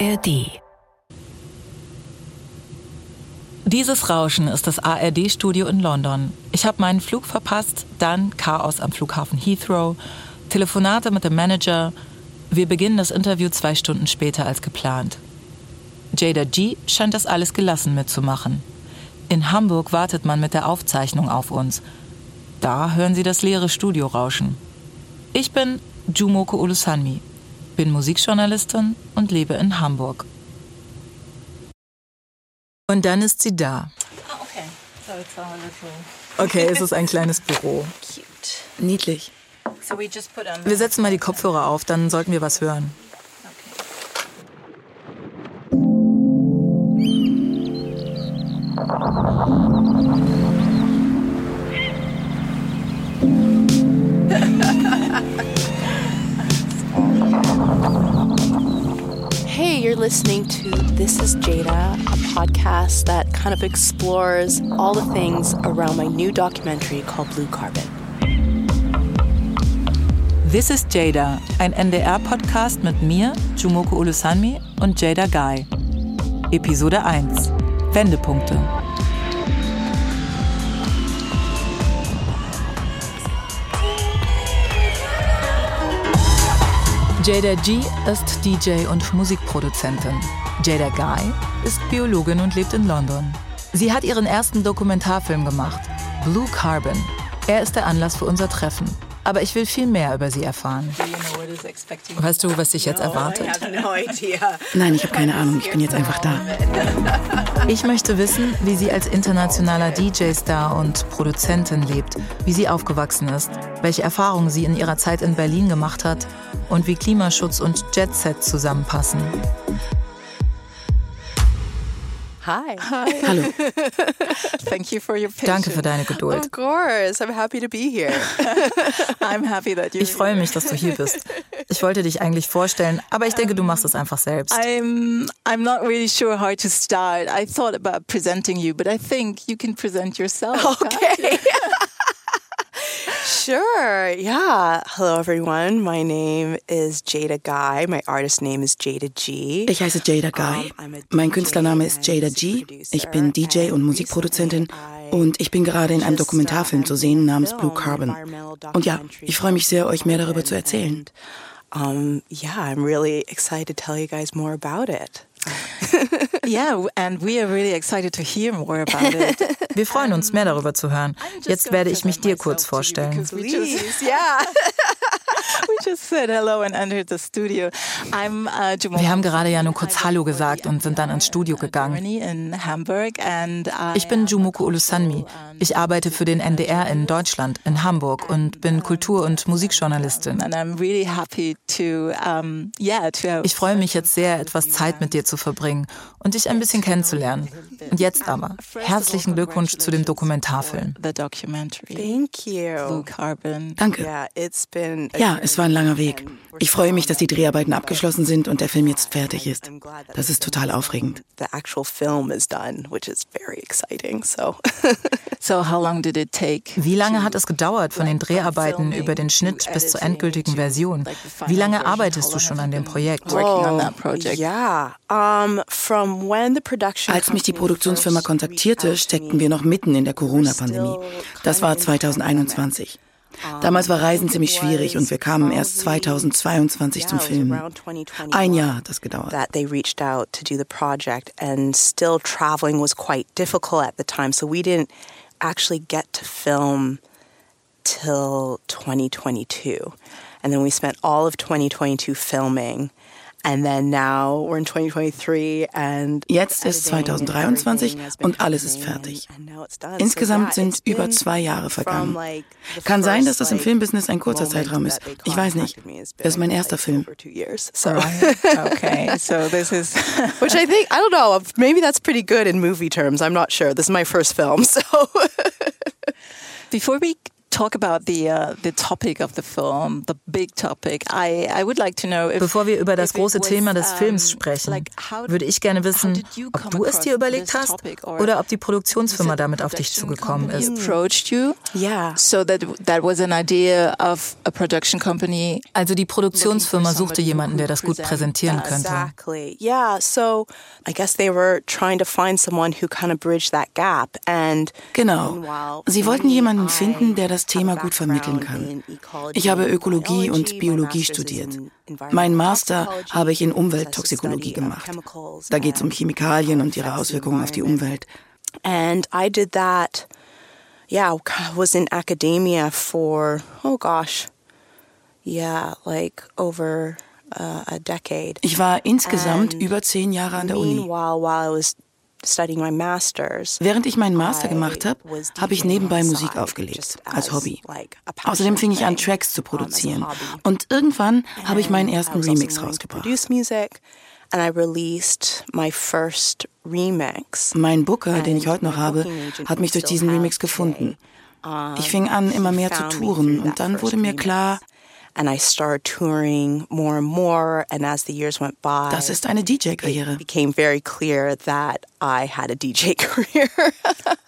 ARD. Dieses Rauschen ist das ARD-Studio in London. Ich habe meinen Flug verpasst, dann Chaos am Flughafen Heathrow, Telefonate mit dem Manager. Wir beginnen das Interview zwei Stunden später als geplant. Jada G scheint das alles gelassen mitzumachen. In Hamburg wartet man mit der Aufzeichnung auf uns. Da hören Sie das leere Studio rauschen. Ich bin Jumoko Ulusanmi, bin Musikjournalistin und lebe in Hamburg. Und dann ist sie da. Oh, okay. So it's little Okay, es ist ein kleines Büro. cute. Niedlich. So. Wir setzen mal die Kopfhörer auf, dann sollten wir was hören. Hey, you're listening to This is Jada, a podcast that kind of explores all the things around my new documentary called Blue Carbon. This is Jada, ein NDR-Podcast mit mir, Jumoko Ulusanmi und Jada Guy. Episode 1. Wendepunkte. Jada G ist DJ und Musikproduzentin. Jada Guy ist Biologin und lebt in London. Sie hat ihren ersten Dokumentarfilm gemacht, Blue Carbon. Er ist der Anlass für unser Treffen. Aber ich will viel mehr über sie erfahren. Weißt du, was dich jetzt erwartet? I have no idea. Nein, ich habe keine Ahnung. Ich bin jetzt einfach da. Ich möchte wissen, wie sie als internationaler DJ-Star und Produzentin lebt, wie sie aufgewachsen ist, welche Erfahrungen sie in ihrer Zeit in Berlin gemacht hat und wie Klimaschutz und Jet-Set zusammenpassen. Hi. Hallo. Thank you for your patience. Danke für deine Geduld. Of course, I'm happy to be here. I'm happy that you. Ich freue mich, dass du hier bist. Ich wollte dich eigentlich vorstellen, aber ich denke, du machst es einfach selbst. I'm I'm not really sure how to start. I thought about presenting you, but I think you can present yourself. Okay. sure. Yeah. Hello, everyone. My name is Jada Guy. My artist name is Jada G. Ich heiße Jada Guy. Mein Künstlername ist Jada G. Ich bin DJ und Musikproduzentin und ich bin gerade in einem Dokumentarfilm zu sehen namens Blue Carbon. Und ja, ich freue mich sehr, euch mehr darüber zu erzählen. Um, yeah, I'm really excited to tell you guys more about it. Wir freuen uns, mehr darüber zu hören. Jetzt werde ich mich dir kurz vorstellen. Uh, Wir haben gerade ja nur kurz Hallo gesagt und sind dann ins Studio gegangen. Ich bin Jumoko Ulusanmi. Ich arbeite für den NDR in Deutschland, in Hamburg und bin Kultur- und Musikjournalistin. Ich freue mich jetzt sehr, etwas Zeit mit dir zu verbringen und dich ein bisschen kennenzulernen. Und jetzt aber, herzlichen Glückwunsch zu dem Dokumentarfilm. Danke. Ja, es war ein langer Weg. Ich freue mich, dass die Dreharbeiten abgeschlossen sind und der Film jetzt fertig ist. Das ist total aufregend. Wie lange hat es gedauert von den Dreharbeiten über den Schnitt bis zur endgültigen Version? Wie lange arbeitest du schon an dem Projekt? Working on that project. yeah, from when the production Als mich die Produktionsfirma kontaktierte, steckten wir noch mitten in der Corona-Pandemie. Das war 2021. Damals war Reisen ziemlich schwierig und wir kamen erst 2022 zum Filmen. Ein Jahr hat das gedauert. actually get to film till 2022 and then we spent all of 2022 filming and then now we're in 2023 and Jetzt ist 2023 und alles ist fertig. Insgesamt sind über zwei Jahre vergangen. Kann sein, dass das im Filmbusiness ein kurzer Zeitraum ist. Ich weiß nicht. Das ist mein erster Film. So, Okay, so this is which I think I don't know. Maybe that's pretty good in movie terms. I'm not sure. This is my first film, so before we talk about the uh, the topic of the film, the big topic, I I would like to know. If, Bevor wir über das große Thema des Films sprechen, würde ich gerne wissen, ob du es dir überlegt hast oder ob die Produktionsfirma damit auf dich zugekommen ist. Approached you, Yeah. so that that was an idea of a production company. Also die Produktionsfirma suchte jemanden, der das gut präsentieren könnte. Exactly. Yeah. So I guess they were trying to find someone who kind of bridged that gap. And Genau. Sie wollten jemanden finden, der das Thema gut vermitteln kann. Ich habe Ökologie und Biologie studiert. Mein Master habe ich in Umwelttoxikologie gemacht. Da geht es um Chemikalien und ihre Auswirkungen auf die Umwelt. And I did that, yeah, was in academia for, oh gosh, yeah, like over uh, a decade. Ich war insgesamt über zehn Jahre an der Uni. Während ich meinen Master gemacht habe, habe ich nebenbei Musik aufgelegt, als Hobby. Außerdem fing ich an, Tracks zu produzieren. Und irgendwann habe ich meinen ersten Remix rausgebracht. Mein Booker, den ich heute noch habe, hat mich durch diesen Remix gefunden. Ich fing an, immer mehr zu touren und dann wurde mir klar, And I started touring more and more, and as the years went by, das ist eine DJ-Karriere. it became very clear that I had a DJ career.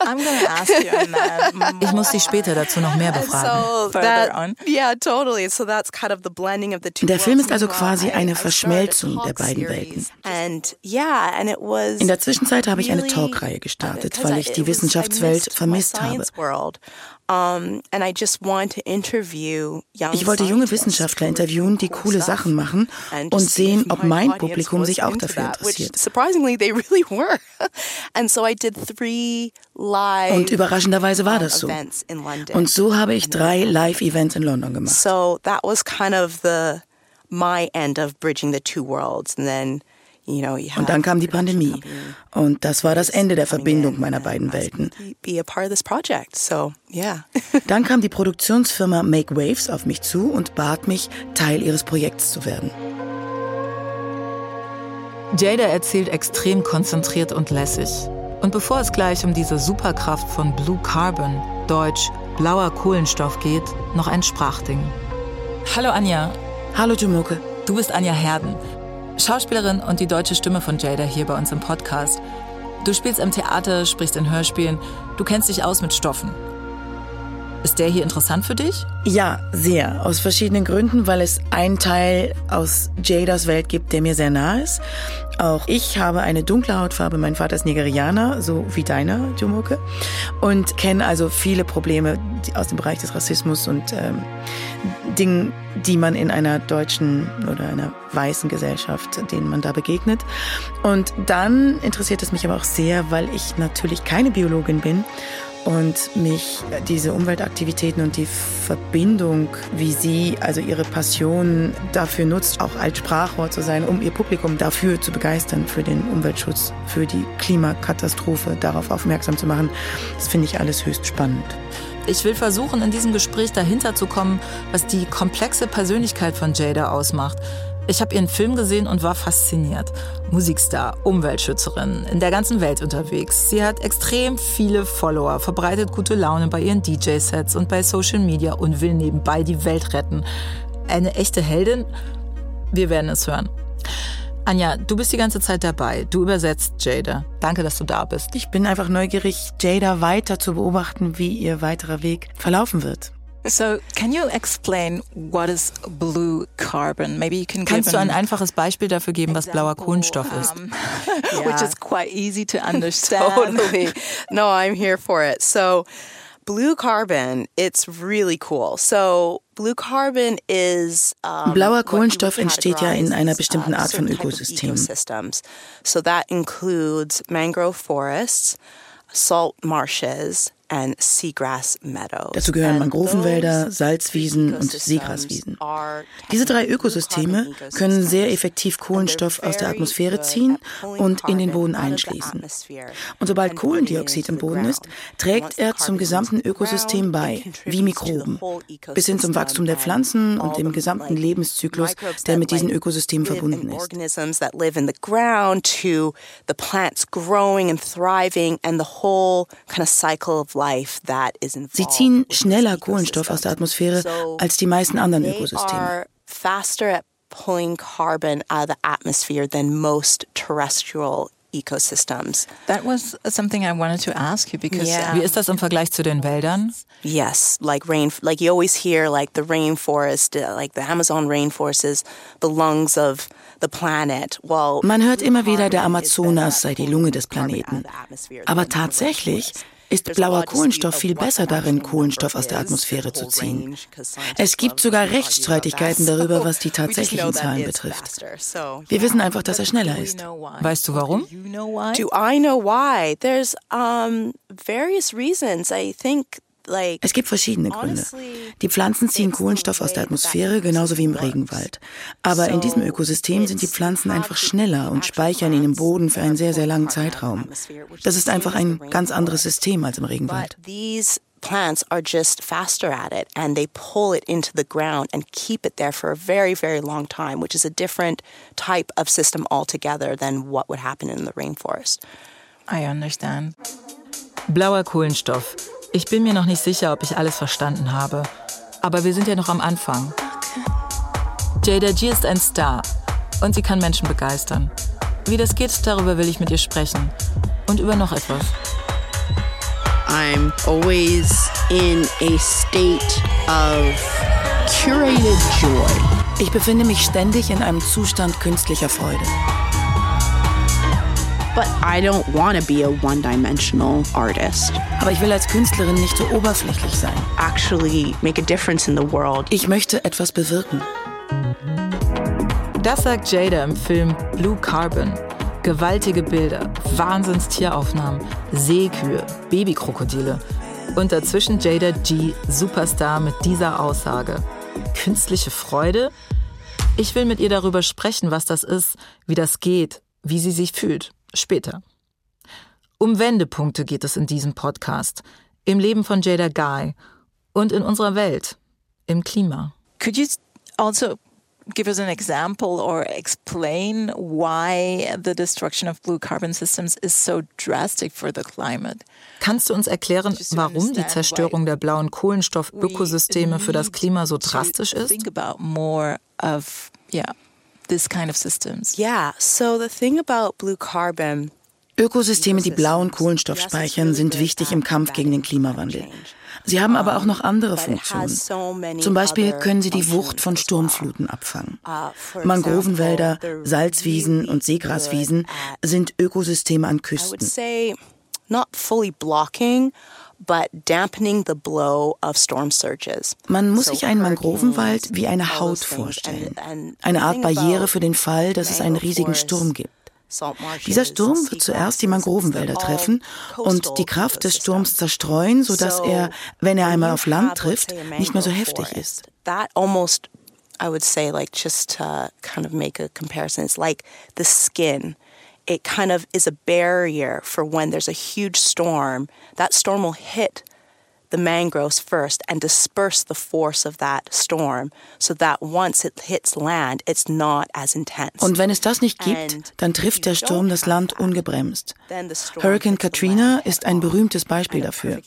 I'm going to ask you on that. Ich muss dich später dazu noch mehr befragen. so that, on. yeah, totally. So that's kind of the blending of the two. Der Film ist also quasi eine I- I Verschmelzung der beiden. Welten. And yeah, and it was In der Zwischenzeit habe ich eine Talkreihe gestartet, weil I- ich die Wissenschaftswelt vermisst habe. Science world. Um, and I just wanted to interview young Ich wollte junge Wissenschaftler interviewen, die cool coole Sachen machen und sehen, ob mein Publikum sich auch dafür interessiert. Surprisingly, they really were. And so I did three live Und überraschenderweise war das so. events in London. Und so habe ich drei Live-Events in London gemacht. So that was kind of the my end of bridging the two worlds, and then Und dann kam die Pandemie. Und das war das Ende der Verbindung meiner beiden Welten. Dann kam die Produktionsfirma Make Waves auf mich zu und bat mich, Teil ihres Projekts zu werden. Jada erzählt extrem konzentriert und lässig. Und bevor es gleich um diese Superkraft von Blue Carbon, Deutsch blauer Kohlenstoff geht, noch ein Sprachding. Hallo Anja, Hallo Jumuke. du bist Anja Herden, Schauspielerin und die deutsche Stimme von Jada hier bei uns im Podcast. Du spielst im Theater, sprichst in Hörspielen, du kennst dich aus mit Stoffen. Ist der hier interessant für dich? Ja, sehr. Aus verschiedenen Gründen, weil es einen Teil aus Jadas Welt gibt, der mir sehr nah ist. Auch ich habe eine dunkle Hautfarbe, mein Vater ist Nigerianer, so wie deiner, Jumuke. Und kenne also viele Probleme aus dem Bereich des Rassismus und ähm, Dingen, die man in einer deutschen oder einer weißen Gesellschaft, denen man da begegnet. Und dann interessiert es mich aber auch sehr, weil ich natürlich keine Biologin bin und mich diese Umweltaktivitäten und die Verbindung, wie sie also ihre Passion dafür nutzt, auch als Sprachrohr zu sein, um ihr Publikum dafür zu begeistern, für den Umweltschutz, für die Klimakatastrophe, darauf aufmerksam zu machen, das finde ich alles höchst spannend. Ich will versuchen, in diesem Gespräch dahinter zu kommen, was die komplexe Persönlichkeit von Jada ausmacht. Ich habe ihren Film gesehen und war fasziniert. Musikstar, Umweltschützerin, in der ganzen Welt unterwegs. Sie hat extrem viele Follower, verbreitet gute Laune bei ihren DJ-Sets und bei Social Media und will nebenbei die Welt retten. Eine echte Heldin? Wir werden es hören. Anja, du bist die ganze Zeit dabei. Du übersetzt Jada. Danke, dass du da bist. Ich bin einfach neugierig, Jada weiter zu beobachten, wie ihr weiterer Weg verlaufen wird. So, can you explain what is blue carbon? Maybe you can Kannst give du ein an einfaches Beispiel dafür geben, was blauer Kohlenstoff ist? which is quite easy to understand. totally. No, I'm here for it. So, blue carbon, it's really cool. So, blue carbon is um, Blauer Kohlenstoff entsteht ja in einer as, bestimmten uh, Art von certain type of Ökosystem. ecosystems. So that includes mangrove forests, salt marshes. Dazu gehören Mangrovenwälder, Salzwiesen und Seegraswiesen. Diese drei Ökosysteme können sehr effektiv Kohlenstoff aus der Atmosphäre ziehen und in den Boden einschließen. Und sobald Kohlendioxid im Boden ist, trägt er zum gesamten is in the Ökosystem bei, wie Mikroben, bis hin zum Wachstum der Pflanzen und dem gesamten Lebenszyklus, der mit diesem like, Ökosystem live verbunden ist. Sie ziehen schneller Kohlenstoff aus der Atmosphäre als die meisten anderen Ökosysteme. pulling carbon out of the atmosphere than most terrestrial ecosystems. That was something I wanted to ask you because yeah. Wie ist das im Vergleich zu den Wäldern? Yes, like rain like you always hear like the rainforest, uh, like the Amazon rainforest is the lungs of the planet. Well, Man hört immer wieder, der Amazonas sei die Lunge des Planeten. Aber tatsächlich ist blauer Kohlenstoff viel besser darin, Kohlenstoff aus der Atmosphäre zu ziehen. Es gibt sogar Rechtsstreitigkeiten darüber, was die tatsächlichen Zahlen betrifft. Wir wissen einfach, dass er schneller ist. Weißt du warum? Do I know why? There's um, various reasons. I think es gibt verschiedene Gründe. Die Pflanzen ziehen Kohlenstoff aus der Atmosphäre, genauso wie im Regenwald. Aber in diesem Ökosystem sind die Pflanzen einfach schneller und speichern ihn im Boden für einen sehr, sehr langen Zeitraum. Das ist einfach ein ganz anderes System als im Regenwald. plants are just faster at it and they pull it into the ground and keep it there for a very, very long time, which is a different type of system altogether than what would happen in the rainforest. I understand. Blauer Kohlenstoff ich bin mir noch nicht sicher, ob ich alles verstanden habe. Aber wir sind ja noch am Anfang. Jada G ist ein Star und sie kann Menschen begeistern. Wie das geht, darüber will ich mit ihr sprechen. Und über noch etwas. I'm always in a state of curated joy. Ich befinde mich ständig in einem Zustand künstlicher Freude. But I don't want to be a one-dimensional artist. Aber ich will als Künstlerin nicht so oberflächlich sein. Actually make a difference in the world. Ich möchte etwas bewirken. Das sagt Jada im Film Blue Carbon. Gewaltige Bilder, Wahnsinnstieraufnahmen, Seekühe, Babykrokodile. Und dazwischen Jada G, Superstar mit dieser Aussage. Künstliche Freude? Ich will mit ihr darüber sprechen, was das ist, wie das geht, wie sie sich fühlt. Später. Um Wendepunkte geht es in diesem Podcast, im Leben von Jada Guy und in unserer Welt, im Klima. Could you also give us an example or explain why the destruction of blue carbon systems is so drastic for the climate? Kannst du uns erklären, warum die Zerstörung der blauen Kohlenstoff-Ökosysteme für das Klima so drastisch ist? Think about more of, yeah, this kind of systems. Yeah, so the thing about blue carbon Ökosysteme, die blauen Kohlenstoff speichern, sind wichtig im Kampf gegen den Klimawandel. Sie haben aber auch noch andere Funktionen. Zum Beispiel können sie die Wucht von Sturmfluten abfangen. Uh, Mangrovenwälder, Salzwiesen und Seegraswiesen sind Ökosysteme an Küsten. Not fully blocking, but dampening the blow of storm surges. Man muss sich einen Mangrovenwald wie eine Haut vorstellen. Eine Art Barriere für den Fall, dass es einen riesigen Sturm gibt. Dieser Sturm wird zuerst die Mangrovenwälder treffen und die Kraft des Sturms zerstreuen, sodass er, wenn er einmal auf Land trifft, nicht mehr so heftig ist. I would say, like, just to kind of make a comparison, it's like the skin it kind of is a barrier for when there's a huge storm. That storm will hit the mangroves first and disperse the force of that storm so that once it hits land, it's not as intense. Und wenn es das nicht gibt, dann trifft der Sturm das Land ungebremst. Hurricane Katrina ist ein berühmtes Beispiel dafür.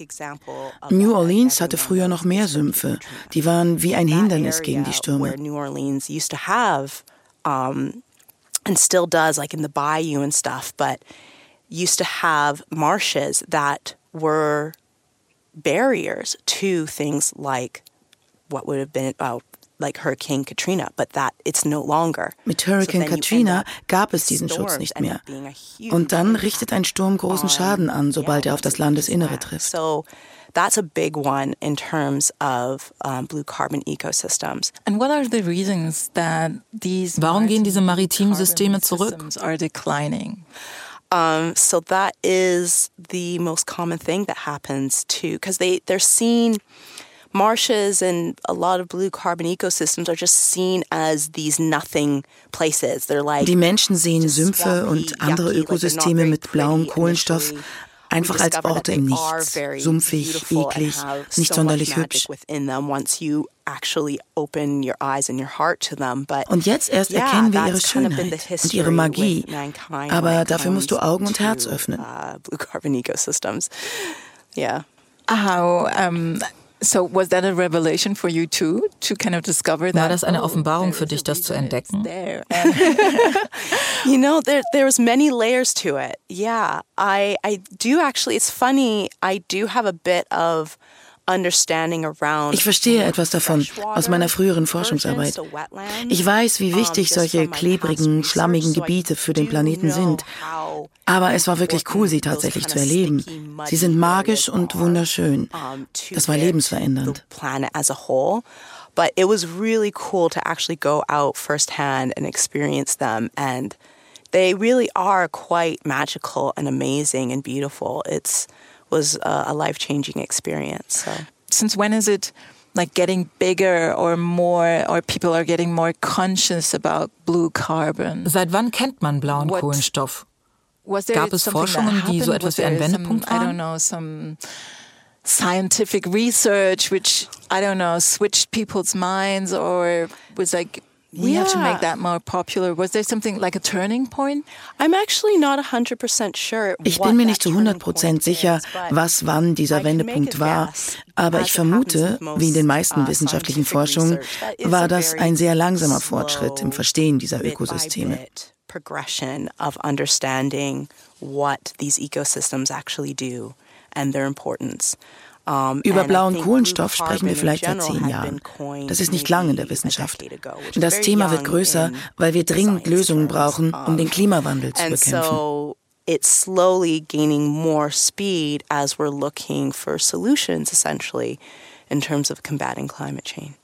New Orleans hatte früher noch mehr Sümpfe. Die waren wie ein Hindernis gegen die Stürme. New Orleans used to have and still does, like in the bayou and stuff, but used to have marshes that were barriers to things like what would have been uh, like Hurricane Katrina, but that it's no longer. Mit Hurricane so Katrina gab es diesen Schutz nicht mehr. Und dann richtet ein Sturm großen Schaden an, sobald er auf das Landesinnere trifft. So that's a big one in terms of um, blue carbon ecosystems. And what are the reasons that these Warum gehen diese maritimen Systeme zurück? Are declining? Um, so that is the most common thing that happens too, because they they're seen marshes and a lot of blue carbon ecosystems are just seen as these nothing places. They're like Die Menschen sehen Sümpfe und andere Ökosysteme mit blauem Kohlenstoff einfach als Orte im Nichts, sumpfig, eklig, nicht sonderlich hübsch. Und jetzt erst erkennen wir ihre Schönheit und ihre Magie. Aber dafür musst du Augen und Herz öffnen. Uh, how um, so was that a revelation for you too to kind of discover that? War das eine oh, Offenbarung für dich, das zu entdecken? you know, there there was many layers to it. Yeah, I I do actually. It's funny. I do have a bit of Ich verstehe etwas davon aus meiner früheren Forschungsarbeit. Ich weiß, wie wichtig solche klebrigen, schlammigen Gebiete für den Planeten sind. Aber es war wirklich cool, sie tatsächlich zu erleben. Sie sind magisch und wunderschön. Das war lebensverändernd. But it was really cool to actually go out firsthand and experience them and they really are quite magical and amazing and beautiful. It's was uh, a, a life changing experience. So. Since when is it like getting bigger or more, or people are getting more conscious about blue carbon? Seit wann kennt man blauen What, Kohlenstoff? Gab es Forschungen, die so etwas wie ein Wendepunkt waren? I don't know, some scientific research which I don't know switched people's minds or was like we yeah. have to make that more popular. Was there something like a turning point? I'm actually not 100% sure. Ich bin mir nicht zu 100% sicher, was wann dieser Wendepunkt war, aber ich vermute, wie in den meisten uh, wissenschaftlichen Forschungen, war das ein sehr langsamer Fortschritt im Verstehen dieser Ökosysteme. Progression of understanding what these ecosystems actually do and their importance. Über blauen Kohlenstoff sprechen wir vielleicht seit zehn Jahren. Das ist nicht lang in der Wissenschaft. Das Thema wird größer, weil wir dringend Lösungen brauchen, um den Klimawandel zu bekämpfen. It's slowly gaining more speed as we're looking for solutions, essentially, in terms of combating climate change.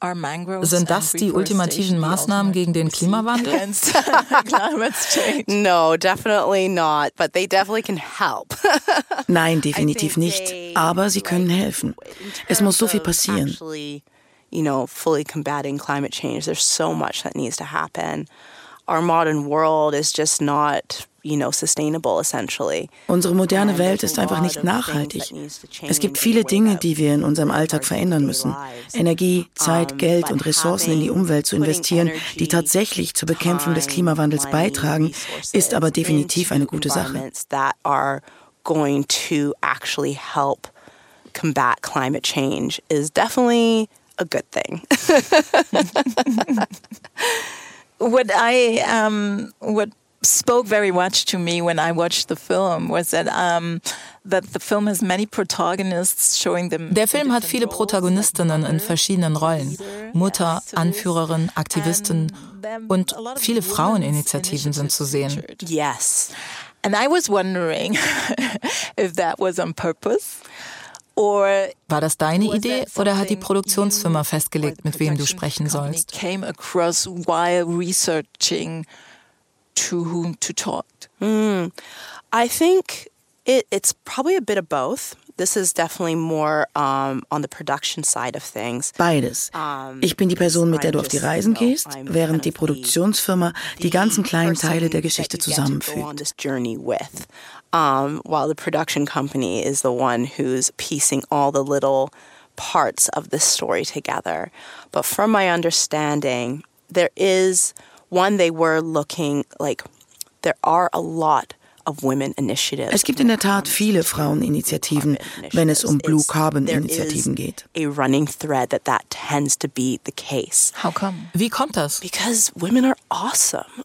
Sind das die ultimativen Maßnahmen gegen den Klimawandel? no, definitely not, but they definitely can help. Nein, definitiv nicht, aber sie können helfen. Es muss so viel passieren. You know, fully combating climate change. There's so much that needs to happen. Our modern world is just not you know, sustainable essentially. Unsere moderne Welt ist einfach nicht nachhaltig. Es gibt viele Dinge, die wir in unserem Alltag verändern müssen. Energie, Zeit, Geld und Ressourcen in die Umwelt zu investieren, die tatsächlich zur Bekämpfung des Klimawandels beitragen, ist aber definitiv eine gute Sache. going to actually help combat climate change is definitely a good thing. what I um, what spoke very much to me when I watched the film was that um, that the film has many protagonists showing them. Der Film hat viele Protagonistinnen in verschiedenen Rollen: Mutter, Anführerin, Aktivistin und viele Fraueninitiativen sind zu sehen. Yes, and I was wondering if that was on purpose. War das deine Idee oder hat die Produktionsfirma festgelegt, mit wem du sprechen sollst? Came across while researching to whom to talk? Mm, I think it, it's probably a bit of both. This is definitely more um, on the production side of things. Beides. Ich bin die Person, mit der du auf die Reisen gehst, während die Produktionsfirma die ganzen kleinen Teile der Geschichte zusammenfügt. Um, while the production company is the one who's piecing all the little parts of the story together. But from my understanding, there is one, they were looking like there are a lot of women initiatives. Es gibt in der Tat viele Fraueninitiativen, wenn es um Blue Carbon Initiativen geht. A running thread that that tends to be the case. How come? Wie kommt das? Because women are awesome.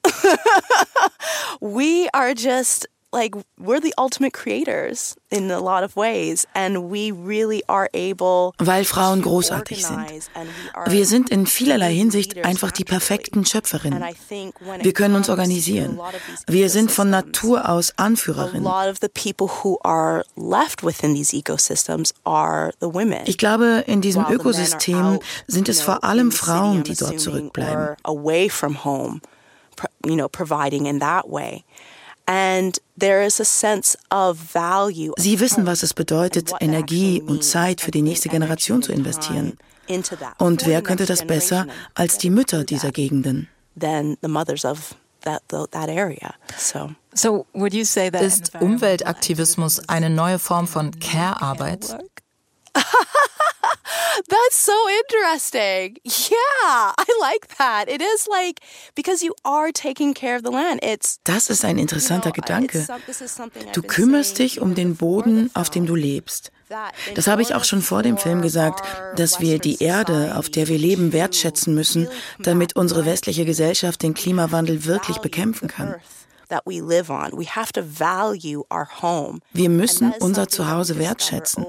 we are just like we're the ultimate creators in a lot of ways and we really are able weil Frauen großartig sind. Wir sind in vielerlei Hinsicht einfach die perfekten Schöpferinnen. Wir können uns organisieren. Wir sind von Natur aus Anführerinnen. Ich glaube, in diesem Ökosystem sind es vor allem Frauen, die dort zurückbleiben. Sie wissen, was es bedeutet, Energie und Zeit für die nächste Generation zu investieren. Und wer könnte das besser als die Mütter dieser Gegenden? Ist Umweltaktivismus eine neue Form von Care-Arbeit? That's so interesting. Yeah, I like that. It is like because you are taking care of the land. It's Das ist ein interessanter Gedanke. Du kümmerst dich um den Boden, auf dem du lebst. Das habe ich auch schon vor dem Film gesagt, dass wir die Erde, auf der wir leben, wertschätzen müssen, damit unsere westliche Gesellschaft den Klimawandel wirklich bekämpfen kann. Wir müssen unser Zuhause wertschätzen.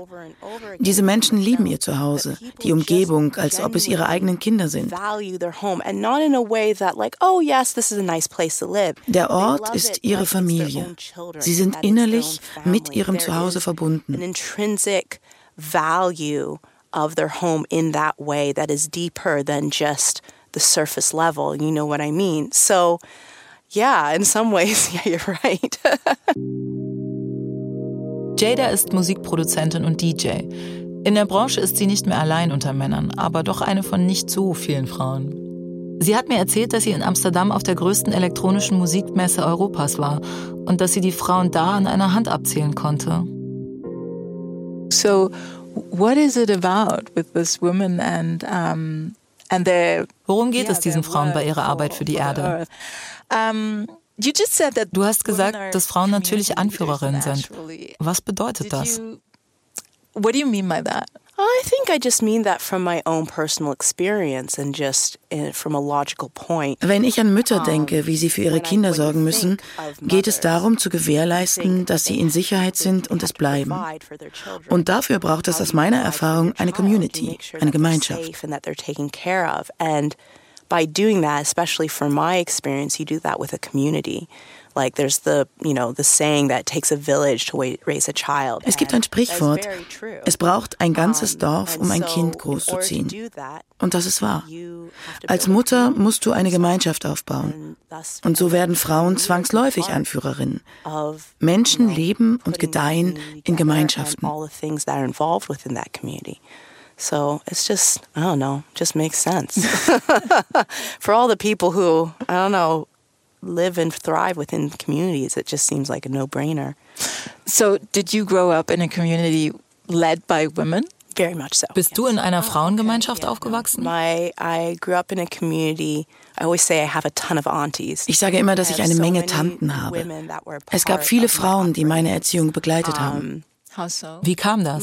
Diese Menschen lieben ihr Zuhause, die Umgebung, als ob es ihre eigenen Kinder sind. Der Ort ist ihre Familie. Sie sind innerlich mit ihrem Zuhause verbunden. value of their home in that way that is deeper than just the surface level. You know what I mean? So, yeah, in some ways, yeah, you're right. Jada ist Musikproduzentin und DJ. In der Branche ist sie nicht mehr allein unter Männern, aber doch eine von nicht so vielen Frauen. Sie hat mir erzählt, dass sie in Amsterdam auf der größten elektronischen Musikmesse Europas war und dass sie die Frauen da an einer Hand abzählen konnte. So, what is it about with this woman and um, Worum geht es diesen Frauen bei ihrer Arbeit für die Erde? Du hast gesagt, dass Frauen natürlich Anführerinnen sind. Was bedeutet das? What do you mean by that? I think I just mean that from my own personal experience and just from a logical point. Wenn ich an Mütter denke, wie sie für ihre Kinder sorgen müssen, geht es darum zu gewährleisten, dass sie in Sicherheit sind und es bleiben. Und dafür braucht es aus meiner Erfahrung eine Community, eine Gemeinschaft. by doing that, especially from my experience, you do that with a community. Like there's the, you know, the saying that takes a village to raise a child. Es gibt ein Sprichwort. Es braucht ein ganzes Dorf, um ein Kind großzuziehen. Und das ist wahr. Als Mutter musst du eine Gemeinschaft aufbauen. Und so werden Frauen zwangsläufig Anführerinnen. Menschen leben und gedeihen in Gemeinschaften. So it's just, I don't know, just makes sense. For all the people who, I don't know, live and thrive within communities, it just seems like a no brainer. So, did you grow up in a community led by women? Very much so. Bist du in einer Frauengemeinschaft aufgewachsen? My, I grew up in a community. I always say I have a ton of aunties. Ich sage immer, dass ich eine Menge Tanten habe. Es gab viele Frauen, die meine Erziehung begleitet haben. Wie kam das?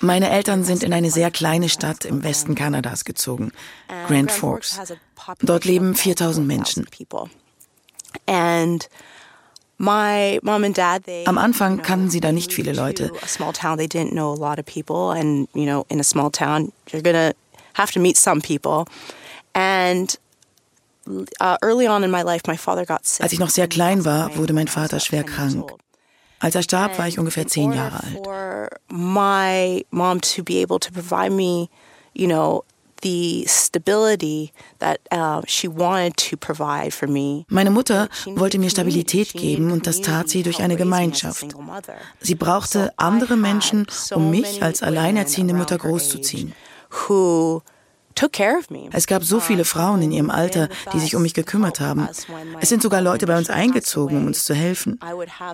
Meine Eltern sind in eine sehr kleine Stadt im Westen Kanadas gezogen, Grand Forks. Dort leben 4000 Menschen. Am Anfang kannten sie da nicht viele Leute. Uh, Als ich noch sehr klein war, wurde mein Vater schwer krank. Als er starb, war ich ungefähr zehn Jahre alt. My mom to be able to provide me, you know, the stability that she wanted to provide for me. Meine Mutter wollte mir Stabilität geben und das tat sie durch eine Gemeinschaft. Sie brauchte andere Menschen, um mich als alleinerziehende Mutter großzuziehen. Es gab so viele Frauen in ihrem Alter, die sich um mich gekümmert haben. Es sind sogar Leute bei uns eingezogen, um uns zu helfen.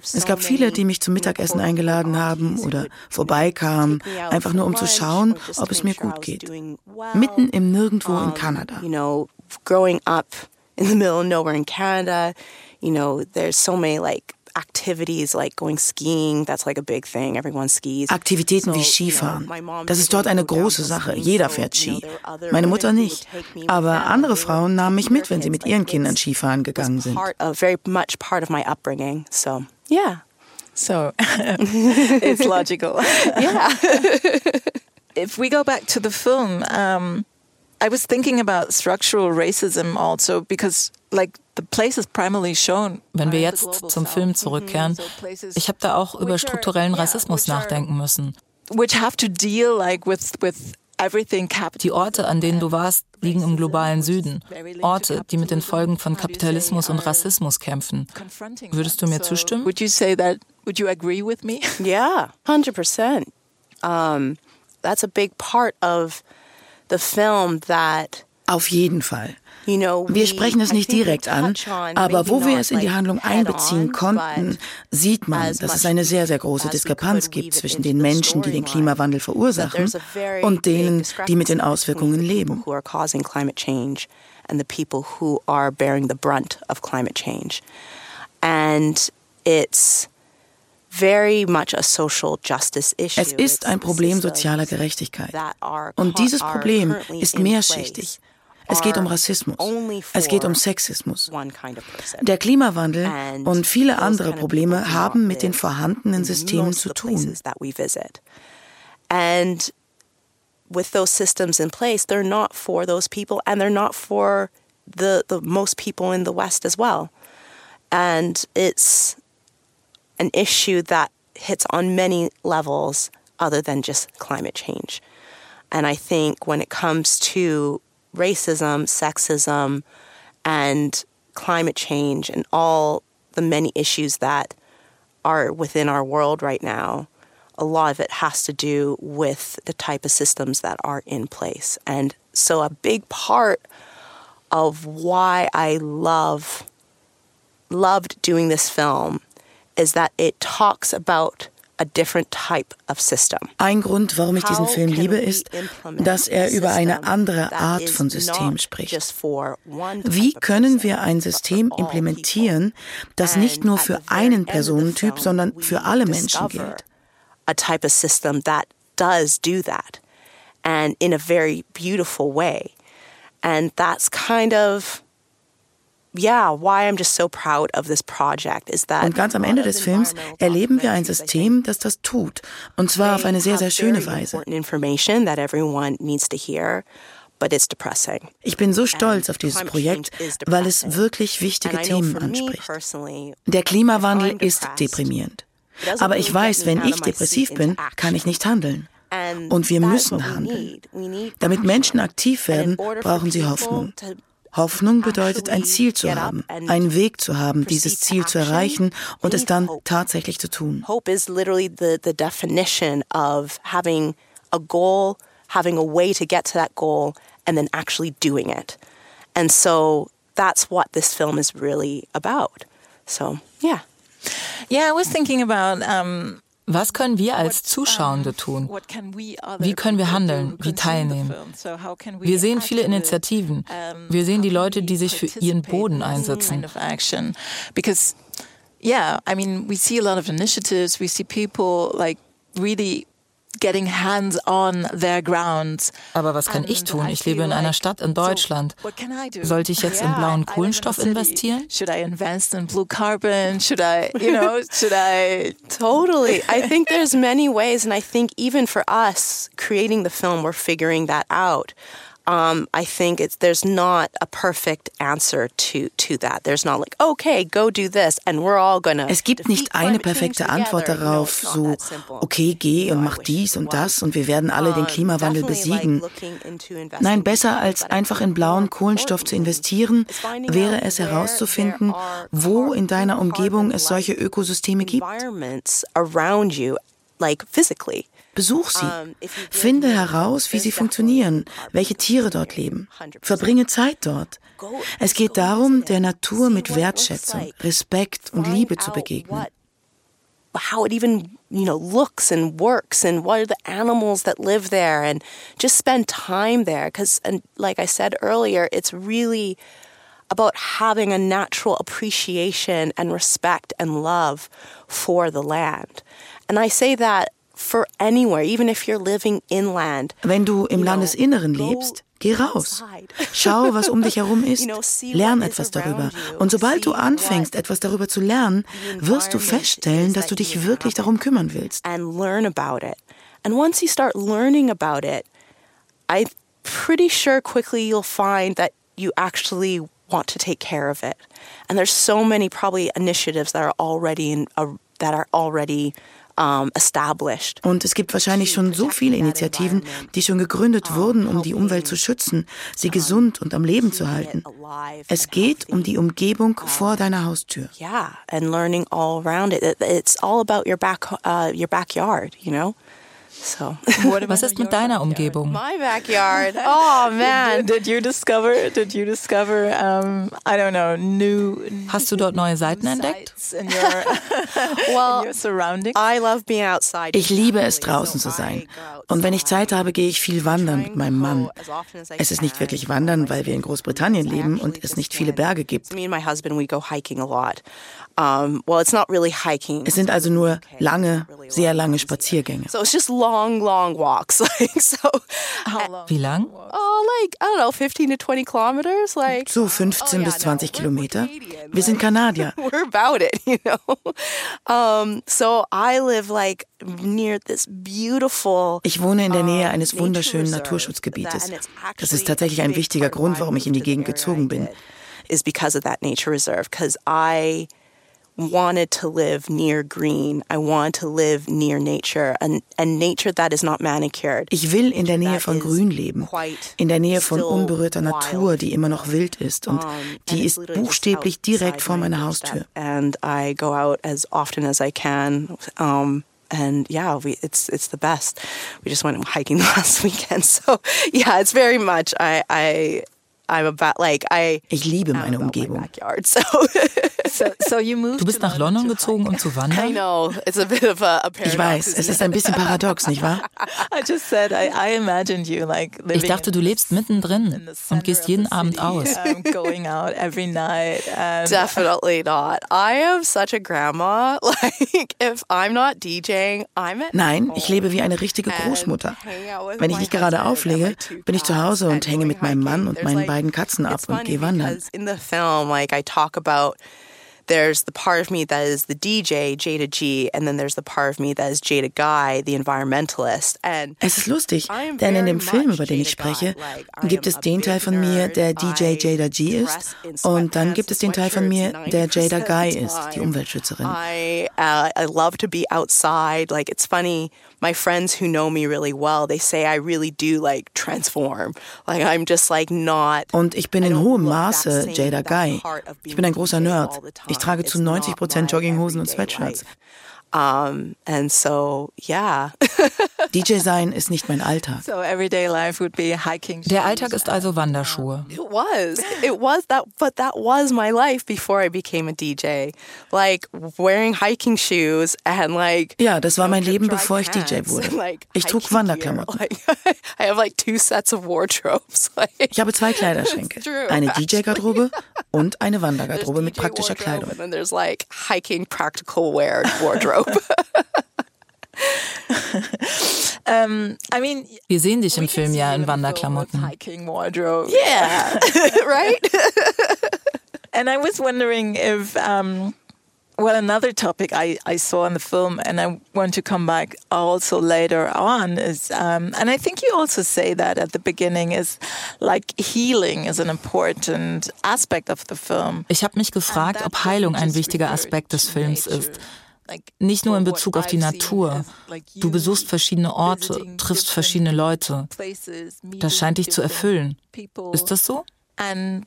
Es gab viele, die mich zum Mittagessen eingeladen haben oder vorbeikamen, einfach nur um zu schauen, ob es mir gut geht. Mitten im Nirgendwo in Kanada. Growing up in the middle of nowhere in Canada, you know, there's so many like activities like going skiing, that's like a big thing. Everyone skis. Aktivitäten wie Skifahren. Das ist dort eine große Sache. Jeder fährt Ski. Meine Mutter nicht. Aber andere Frauen nahmen mich mit, wenn sie mit ihren Kindern Skifahren gegangen sind. Very much part of my upbringing. So, yeah. So, it's logical. yeah. if we go back to the film, um, I was thinking about structural racism also because, like, Wenn wir jetzt zum Film zurückkehren, ich habe da auch über strukturellen Rassismus nachdenken müssen. Die Orte, an denen du warst, liegen im globalen Süden. Orte, die mit den Folgen von Kapitalismus und Rassismus kämpfen. Würdest du mir zustimmen? Would you say that? Would you agree with me? Yeah, 100%. Um, that's a big part of Auf jeden Fall. Wir sprechen es nicht direkt an, aber wo wir es in die Handlung einbeziehen konnten, sieht man, dass es eine sehr, sehr große Diskrepanz gibt zwischen den Menschen, die den Klimawandel verursachen, und denen, die mit den Auswirkungen leben. and the people who are bearing the brunt of climate change. And it's Es ist ein Problem sozialer Gerechtigkeit. Und dieses Problem ist mehrschichtig. Es geht um Rassismus. Es geht um Sexismus. Der Klimawandel und viele andere Probleme haben mit den vorhandenen Systemen zu tun. And with those systems in place, they're not for those people and they're not for the, the most people in the West as well. And it's an issue that hits on many levels other than just climate change. And I think when it comes to racism, sexism, and climate change, and all the many issues that are within our world right now, a lot of it has to do with the type of systems that are in place. And so, a big part of why I love loved doing this film is that it talks about Ein Grund, warum ich diesen Film liebe, ist, dass er über eine andere Art von System spricht. Wie können wir ein System implementieren, das nicht nur für einen Personentyp, sondern für alle Menschen gilt? A type of system that does do that and in a very beautiful way. And that's kind of und ganz am Ende des Films erleben wir ein System, das das tut. Und zwar auf eine sehr, sehr schöne Weise. Ich bin so stolz auf dieses Projekt, weil es wirklich wichtige Themen anspricht. Der Klimawandel ist deprimierend. Aber ich weiß, wenn ich depressiv bin, kann ich nicht handeln. Und wir müssen handeln. Damit Menschen aktiv werden, brauchen sie Hoffnung. Hoffnung bedeutet, ein Ziel zu haben, einen Weg zu haben, dieses Ziel zu erreichen und es dann tatsächlich zu tun. Hope is literally the, the definition of having a goal, having a way to get to that goal, and then actually doing it. And so that's what this film is really about. So, yeah. Yeah, I was thinking about um, Was können wir als Zuschauende tun? Wie können wir handeln, wie teilnehmen? Wir sehen viele Initiativen. Wir sehen die Leute, die sich für ihren Boden einsetzen. Yeah, I mean, we see a lot of initiatives. We see people like really getting hands on their grounds. Aber was kann ich tun? Ich lebe in einer Stadt in Deutschland. Sollte ich jetzt in blauen Kohlenstoff investieren? Should I invest in blue carbon? Should I, you know, should I Totally. I think there's many ways and I think even for us creating the film we're figuring that out. Um, I think it's there's not a perfect answer to to that. There's not like okay, go do this and we're all gonna. Es gibt nicht eine perfekte Antwort darauf, so okay, geh und mach dies und das und wir werden alle den Klimawandel besiegen. Nein, besser als einfach in blauen Kohlenstoff zu investieren, wäre es herauszufinden, wo in deiner Umgebung es solche Ökosysteme gibt. Like physically. Besuch sie. Finde heraus, wie sie funktionieren, welche Tiere dort leben. Verbringe Zeit dort. Es geht darum, der Natur mit Wertschätzung, Respekt und Liebe zu begegnen. how it even you know looks and works and what are the animals that live there and just spend time there because and like i said earlier it's really about having a natural appreciation and respect and love for the land and i say that for anywhere, even if you're living inland. Wenn du im Landesinneren lebst, geh raus. Schau, was um dich herum ist. Lern etwas darüber. Und sobald du anfängst, etwas darüber zu lernen, wirst du feststellen, dass du dich wirklich darum kümmern willst. And learn about it. And once you start learning about it, I'm pretty sure quickly you'll find that you actually want to take care of it. And there's so many probably initiatives that are already in, uh, that are already und es gibt wahrscheinlich schon so viele Initiativen, die schon gegründet wurden, um die Umwelt zu schützen, sie gesund und am Leben zu halten. Es geht um die Umgebung vor deiner Haustür. Yeah, and learning all around it. It's all about your back, uh, your backyard, you know. So. Was ist mit deiner Umgebung? My backyard. Oh man. did, you discover? Did you discover? Um, I don't know. New. Hast du dort neue Seiten entdeckt? In your, well, in your surroundings. I love being outside. Ich liebe es draußen zu sein. Und wenn ich Zeit habe, gehe ich viel wandern mit meinem Mann. Es ist nicht wirklich wandern, weil wir in Großbritannien leben und es nicht viele Berge gibt. Me and my husband we go hiking a lot. Um, well, it's not really hiking. Es sind also nur lange, sehr lange Spaziergänge. So it's just long, long walks. Like so. Wie lang? Oh, like I don't know, 15 to 20 kilometers. Like so 15 bis 20 Kilometer. Wir sind Kanadier. We're about it, you know. Um, so I live like near this beautiful. Ich wohne in der Nähe eines wunderschönen Naturschutzgebietes. Das ist tatsächlich ein wichtiger Grund, warum ich in die Gegend gezogen bin. Is because of that nature reserve, because I wanted to live near green. I want to live near nature and, and nature that is not manicured. Ich will in der Nähe von Grün leben, in der Nähe von unberührter Natur, die immer noch wild ist und die ist buchstäblich direkt vor meiner Haustür. And I go out as often as I can. Um, and yeah, we, it's it's the best. We just went hiking last weekend, so yeah, it's very much I I I'm about like I. Ich liebe meine Umgebung. Backyard, so. so, so you moved du bist nach London gezogen, um zu wandern? I know. It's a bit of a, a ich weiß, es ist ein bisschen paradox, nicht wahr? I just said I, I imagined you like ich dachte, du lebst mittendrin und gehst jeden Abend aus. going out every night. Definitely not. I am such a grandma. Like if I'm not DJing, I'm at Nein, ich lebe wie eine richtige Großmutter. Wenn ich nicht gerade auflege, bin ich zu Hause und hänge mit meinem Mann und meinen beiden beiden Katzen ab und gehe wandern. In the film, like I talk about there's the part of me that is the DJ, Jada G, and then there's the part of me that is Jada Guy, the environmentalist. And es ist lustig, denn in dem Film, über den ich spreche, gibt es den Teil von mir, der DJ Jada G ist, und dann gibt es den Teil von mir, der Jada Guy ist, die Umweltschützerin. I, uh, I love to be outside. Like it's funny, my friends who know me really well, they say I really do like transform. Like I'm just like not. Und ich bin in hohem Maße Jada Guy. Ich bin ein großer Nerd. Ich trage zu 90 Prozent Jogginghosen und Sweatshirts. Um, and so, yeah. DJ sein ist nicht mein Alltag. So everyday life would be hiking. Der Alltag ist also Wanderschuhe. It was. It was that but that was my life before I became a DJ. Like wearing hiking shoes and like Ja, das war mein Leben bevor ich DJ wurde. Ich trug Wanderklamotten. I have like two sets of wardrobes. Ich habe zwei Kleiderschränke. Eine DJ Garderobe und eine Wandergarderobe mit praktischer Kleidung. And then there's like hiking practical wear wardrobe. I mean, Wir sehen dich im Film ja in Wanderklamotten. Yeah, right? and I was wondering if, um, well, another topic I, I saw in the film, and I want to come back also later on, is, um, and I think you also say that at the beginning, is like healing is an important aspect of the film. Ich habe mich gefragt, ob Heilung ein wichtiger Aspekt des Films ist. Nicht nur in Bezug auf die Natur. Du besuchst verschiedene Orte, triffst verschiedene Leute. Das scheint dich zu erfüllen. Ist das so? And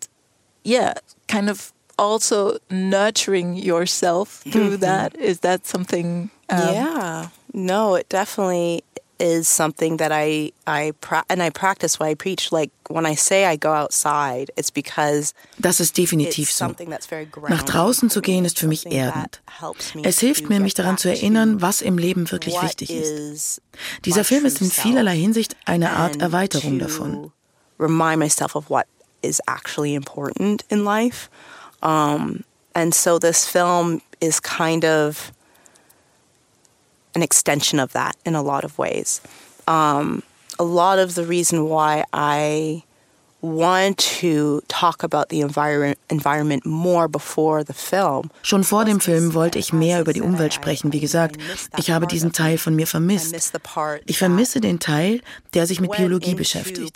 yeah, kind of also nurturing yourself through that. Is that something? Um, yeah. No, it definitely is something that I I pra and I practice what I preach. Like when I say I go outside, it's because das ist definitiv so. Nach draußen zu gehen ist für mich erdend. Es hilft mir, mich daran zu erinnern, was im Leben wirklich wichtig ist. Dieser Film ist in vielerlei Hinsicht eine Art Erweiterung davon. Remind myself of what is actually important in life, um, and so this film is kind of an extension of that in a lot of ways. Um, a lot of the reason why I want to talk about the envir environment more before the film. Schon vor dem Film wollte ich mehr über die Umwelt sprechen. Wie gesagt, ich habe diesen Teil von mir vermisst. Ich vermisse den Teil, der sich mit Biologie beschäftigt.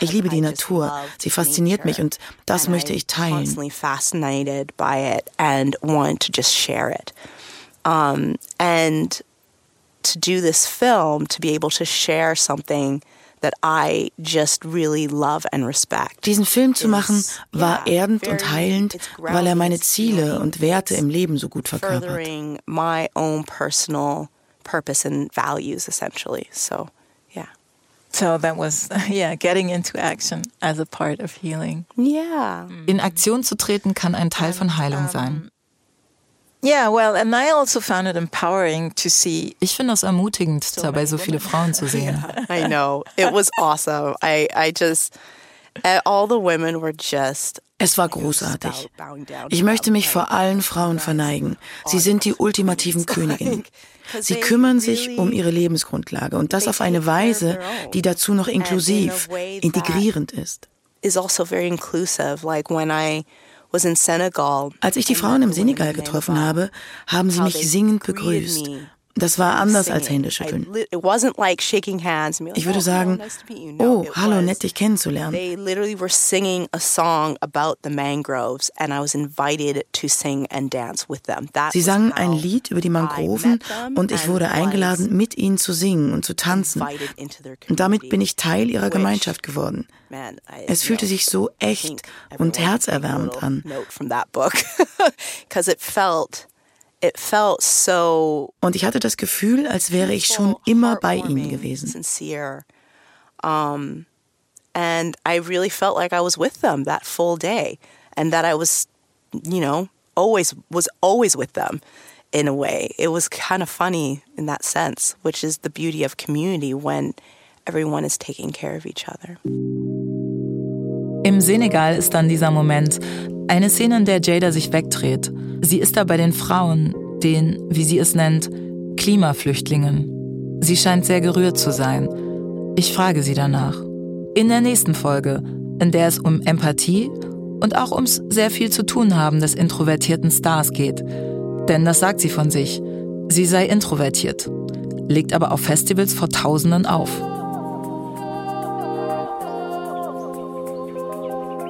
Ich liebe die Natur. Sie fasziniert mich und das möchte ich teilen. Um, and to do this film, to be able to share something that I just really love and respect. Diesen Film zu machen war erdend und heilend, weil er meine Ziele und Werte im Leben so gut verkörpert. my own personal purpose and values essentially. So, yeah. So that was, yeah, getting into action as a part of healing. Yeah. In Aktion zu treten kann ein Teil von Heilung sein. Ich finde es ermutigend, dabei so viele Frauen zu sehen. I know. It was awesome. I I just all the women were just es war großartig. Ich möchte mich vor allen Frauen verneigen. Sie sind die ultimativen Königinnen. Sie kümmern sich um ihre Lebensgrundlage und das auf eine Weise, die dazu noch inklusiv, integrierend ist. also very inclusive. Like when I als ich die Frauen im Senegal getroffen habe, haben sie mich singend begrüßt das war anders als Händeschütteln. Ich würde sagen, oh, hallo, nett dich kennenzulernen. Sie sangen ein Lied über die Mangroven und ich wurde eingeladen, mit ihnen zu singen und zu tanzen. Und damit bin ich Teil ihrer Gemeinschaft geworden. Es fühlte sich so echt und herzerwärmend an. it felt so Und ich hatte das Gefühl, als wäre ich schon immer bei ihnen gewesen. Sincere. Um, and I really felt like I was with them that full day and that I was, you know, always was always with them in a way. It was kind of funny in that sense, which is the beauty of community when everyone is taking care of each other. Im Senegal ist dann dieser Moment, eine Szene, in der Jada sich wegdreht. Sie ist da bei den Frauen, den, wie sie es nennt, Klimaflüchtlingen. Sie scheint sehr gerührt zu sein. Ich frage sie danach. In der nächsten Folge, in der es um Empathie und auch ums sehr viel zu tun haben des introvertierten Stars geht. Denn das sagt sie von sich. Sie sei introvertiert, legt aber auf Festivals vor Tausenden auf.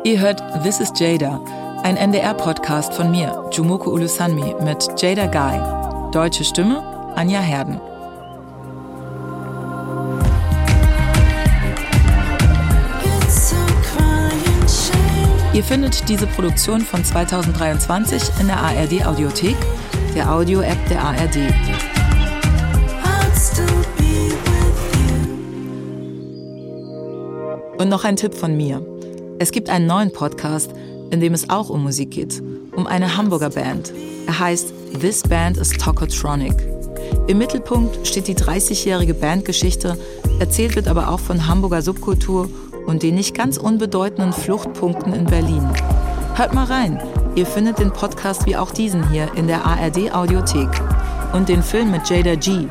Ihr hört This is Jada, ein NDR-Podcast von mir, Jumoko Ulusanmi, mit Jada Guy. Deutsche Stimme, Anja Herden. Ihr findet diese Produktion von 2023 in der ARD Audiothek, der Audio-App der ARD. Und noch ein Tipp von mir. Es gibt einen neuen Podcast, in dem es auch um Musik geht, um eine Hamburger Band. Er heißt This Band is Tokotronic. Im Mittelpunkt steht die 30-jährige Bandgeschichte, erzählt wird aber auch von Hamburger Subkultur und den nicht ganz unbedeutenden Fluchtpunkten in Berlin. Hört mal rein, ihr findet den Podcast wie auch diesen hier in der ARD Audiothek. Und den Film mit Jada G,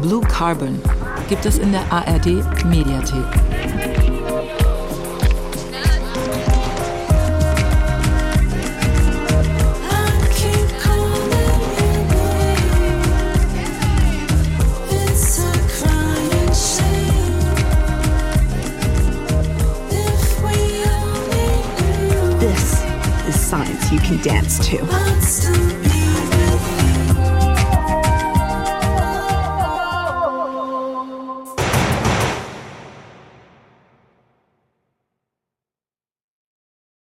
Blue Carbon, gibt es in der ARD Mediathek. Dance too. to.